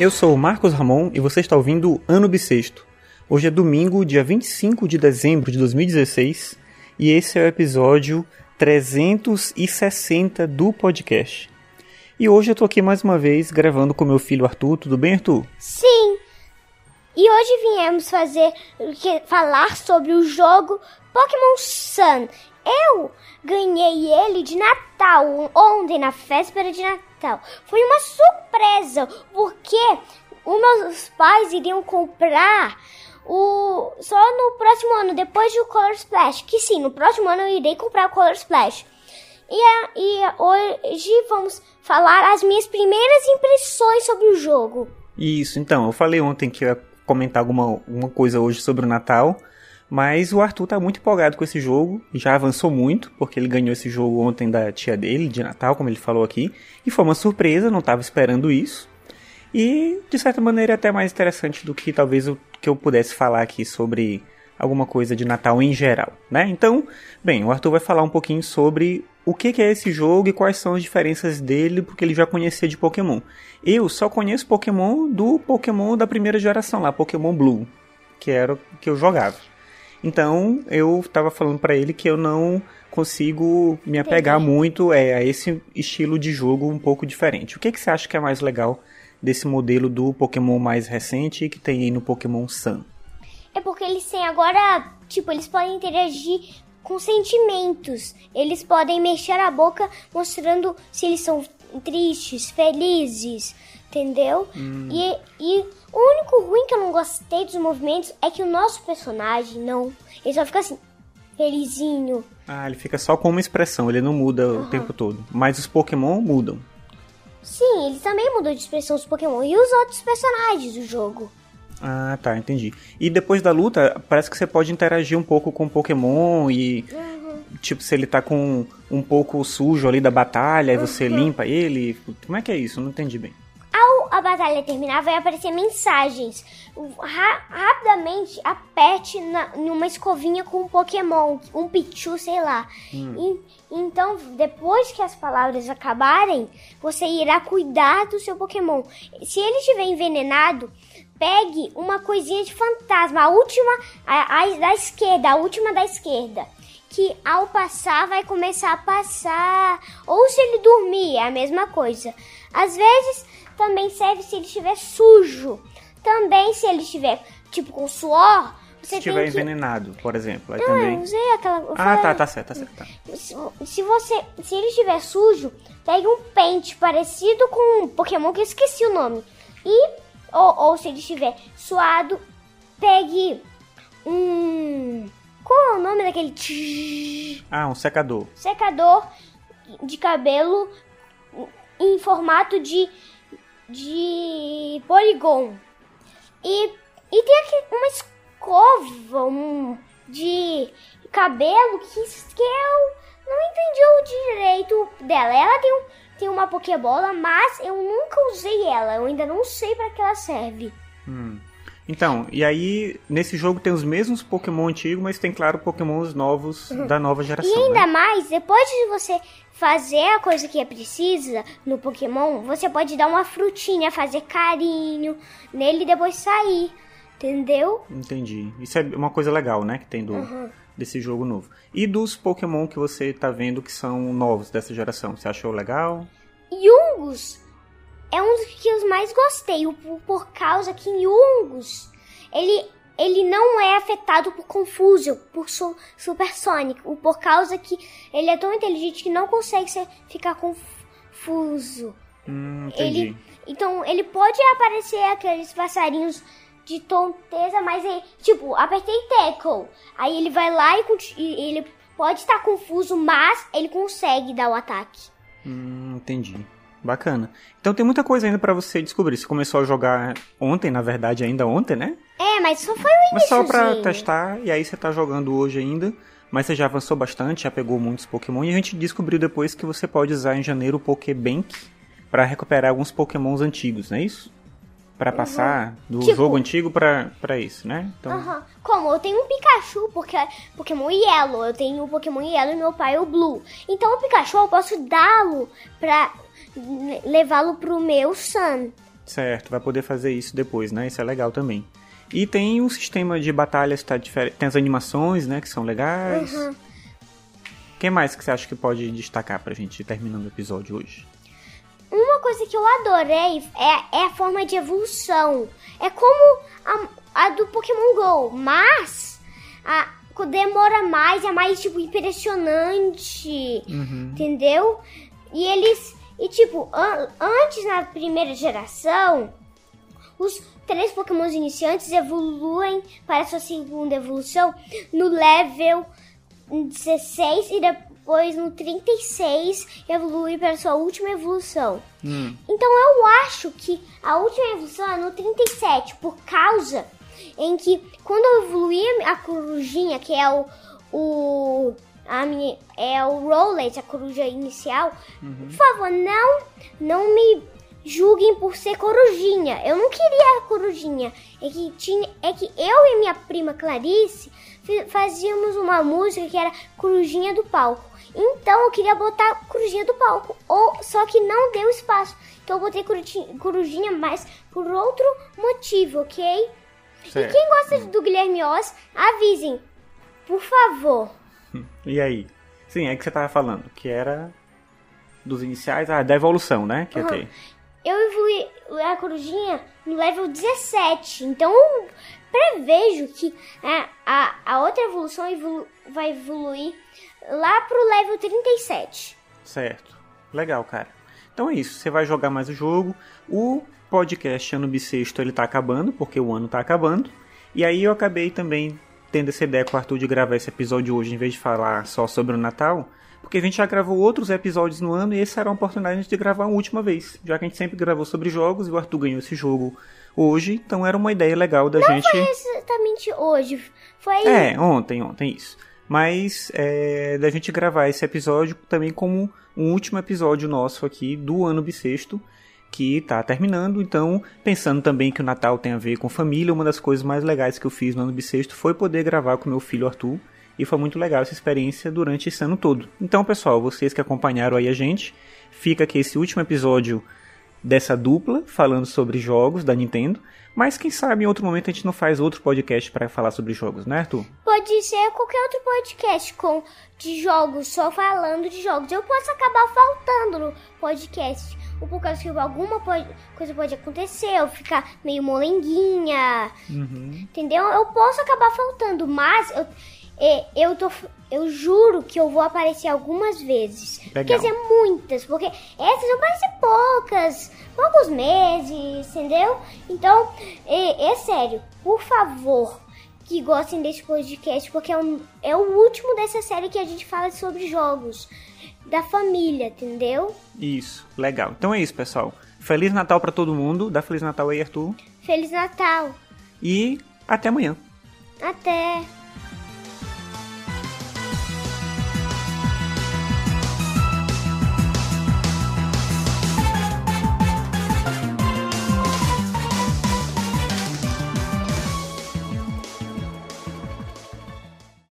Eu sou o Marcos Ramon e você está ouvindo Ano Bissexto. Hoje é domingo, dia 25 de dezembro de 2016 e esse é o episódio 360 do podcast. E hoje eu tô aqui mais uma vez gravando com meu filho Arthur. Tudo bem, Arthur? Sim. E hoje viemos fazer falar sobre o jogo Pokémon Sun. Eu ganhei ele de Natal, ontem na véspera de Natal. Foi uma surpresa, porque os meus pais iriam comprar o só no próximo ano, depois do Color Splash. Que sim, no próximo ano eu irei comprar o Color Splash. E, e hoje vamos falar as minhas primeiras impressões sobre o jogo. Isso, então, eu falei ontem que ia comentar alguma, alguma coisa hoje sobre o Natal. Mas o Arthur tá muito empolgado com esse jogo, já avançou muito, porque ele ganhou esse jogo ontem da tia dele, de Natal, como ele falou aqui, e foi uma surpresa, não estava esperando isso. E, de certa maneira, é até mais interessante do que talvez o que eu pudesse falar aqui sobre alguma coisa de Natal em geral, né? Então, bem, o Arthur vai falar um pouquinho sobre o que é esse jogo e quais são as diferenças dele, porque ele já conhecia de Pokémon. Eu só conheço Pokémon do Pokémon da primeira geração lá, Pokémon Blue, que era o que eu jogava. Então eu estava falando para ele que eu não consigo me apegar Entendi. muito é, a esse estilo de jogo um pouco diferente. O que, que você acha que é mais legal desse modelo do Pokémon mais recente que tem aí no Pokémon Sun? É porque eles têm agora, tipo, eles podem interagir com sentimentos. Eles podem mexer a boca mostrando se eles são tristes, felizes, entendeu? Hum. E, e o único ruim que eu não gostei dos movimentos é que o nosso personagem não. Ele só fica assim, felizinho. Ah, ele fica só com uma expressão, ele não muda uhum. o tempo todo. Mas os Pokémon mudam. Sim, eles também mudam de expressão os Pokémon e os outros personagens do jogo. Ah, tá, entendi. E depois da luta, parece que você pode interagir um pouco com o Pokémon e. Uhum. Tipo, se ele tá com um pouco sujo ali da batalha, uhum. e você limpa ele. Como é que é isso? não entendi bem a batalha terminar, vai aparecer mensagens. Ra rapidamente aperte na, numa escovinha com um Pokémon, um Pichu, sei lá. Hum. E, então, depois que as palavras acabarem, você irá cuidar do seu Pokémon. Se ele estiver envenenado, pegue uma coisinha de fantasma, a última, a, a da esquerda, a última da esquerda que ao passar vai começar a passar. Ou se ele dormir, é a mesma coisa. Às vezes também serve se ele estiver sujo. Também se ele estiver, tipo, com suor, você se estiver que... envenenado, por exemplo. Aí Não, também... eu usei aquela... Eu ah, tá, tá certo, tá certo. Tá. Se, se, você... Se ele estiver sujo, pegue um pente parecido com um Pokémon que eu esqueci o nome. E... Ou, ou se ele estiver suado, pegue um... Qual é o nome daquele... Ah, um secador. Secador de cabelo em formato de de Polygon. E, e tem aqui uma escova um, de cabelo que, que eu não entendi o direito dela. Ela tem, um, tem uma Pokébola, mas eu nunca usei ela. Eu ainda não sei para que ela serve. Hum. Então, e aí, nesse jogo tem os mesmos Pokémon antigos, mas tem, claro, Pokémons novos uhum. da nova geração. E ainda né? mais, depois de você fazer a coisa que é precisa no Pokémon, você pode dar uma frutinha, fazer carinho nele e depois sair. Entendeu? Entendi. Isso é uma coisa legal, né? Que tem do, uhum. desse jogo novo. E dos Pokémon que você tá vendo que são novos dessa geração? Você achou legal? Yungus é um dos que eu mais gostei, por causa que em Yungus ele ele não é afetado por Confusion, por su Supersonic, por causa que ele é tão inteligente que não consegue ser, ficar confuso. Hum, entendi. Ele, então ele pode aparecer aqueles passarinhos de tonteza, mas ele, tipo, apertei tackle. Aí ele vai lá e, e ele pode estar confuso, mas ele consegue dar o ataque. Hum, entendi. Bacana. Então tem muita coisa ainda para você descobrir. Você começou a jogar ontem, na verdade, ainda ontem, né? É, mas só foi o início. Mas só pra testar, e aí você tá jogando hoje ainda. Mas você já avançou bastante, já pegou muitos Pokémon. E a gente descobriu depois que você pode usar em janeiro o Pokébank para recuperar alguns Pokémons antigos, não é isso? Para passar uhum. do tipo, jogo antigo pra, pra isso, né? Então... Uhum. Como? Eu tenho um Pikachu, porque é Pokémon Yellow. Eu tenho o Pokémon Yellow e meu pai é o Blue. Então o Pikachu eu posso dá-lo pra levá-lo pro meu Sun. Certo, vai poder fazer isso depois, né? Isso é legal também. E tem um sistema de batalhas que tá diferente. Tem as animações, né? Que são legais. Uhum. O que mais que você acha que pode destacar pra gente terminando o episódio hoje? Uma coisa que eu adorei é, é a forma de evolução. É como a, a do Pokémon GO, mas a, demora mais, é mais tipo impressionante, entendeu? E eles e tipo an- antes na primeira geração, os três Pokémons iniciantes evoluem para sua segunda evolução no level 16 e depois no 36 evolui para sua última evolução. Hum, Então eu acho que a última evolução é no 37, por causa em que quando eu evoluí a corujinha, que é o. o a minha, é o Rowlet, a coruja inicial, por favor, não, não me julguem por ser corujinha. Eu não queria a corujinha. É que, tinha, é que eu e minha prima Clarice fazíamos uma música que era Corujinha do Palco. Então eu queria botar Corujinha do Palco. Ou, só que não deu espaço. Então eu botei Coruji- Corujinha, mas por outro motivo, ok? E certo. quem gosta do Guilherme Oz, avisem. Por favor. E aí? Sim, é que você tava falando, que era dos iniciais, ah, da evolução, né? Que ok. Eu evolui a corujinha no level 17. Então prevejo que a, a, a outra evolução evolu- vai evoluir lá pro level 37. Certo. Legal, cara. Então é isso. Você vai jogar mais o jogo. O podcast Ano Bissexto ele tá acabando, porque o ano tá acabando. E aí eu acabei também tendo essa ideia com o Arthur de gravar esse episódio hoje, em vez de falar só sobre o Natal. Porque a gente já gravou outros episódios no ano e esse era uma oportunidade de gravar uma última vez. Já que a gente sempre gravou sobre jogos e o Arthur ganhou esse jogo hoje. Então era uma ideia legal da gente. Foi exatamente hoje. Foi É, ontem, ontem, isso. Mas é, da gente gravar esse episódio também como um último episódio nosso aqui do ano bissexto, que tá terminando. Então, pensando também que o Natal tem a ver com família, uma das coisas mais legais que eu fiz no ano bissexto foi poder gravar com meu filho Arthur. E foi muito legal essa experiência durante esse ano todo. Então, pessoal, vocês que acompanharam aí a gente, fica aqui esse último episódio dessa dupla falando sobre jogos da Nintendo. Mas quem sabe em outro momento a gente não faz outro podcast para falar sobre jogos, né, Arthur? Pode ser qualquer outro podcast com de jogos, só falando de jogos. Eu posso acabar faltando no podcast. Ou por causa que alguma pode- coisa pode acontecer, eu ficar meio molenguinha. Entendeu? Eu posso acabar faltando, mas eu, é, eu, tô, eu juro que eu vou aparecer algumas vezes. Legal. Quer dizer, muitas, porque essas vão parecer poucas, poucos meses, entendeu? Então, é, é sério, por favor, que gostem desse podcast, porque é, um- é o último dessa série que a gente fala sobre jogos da família, entendeu? Isso, legal. Então é isso, pessoal. Feliz Natal pra todo mundo. Dá Feliz Natal aí, Arthur. Feliz Natal! E até amanhã. Até!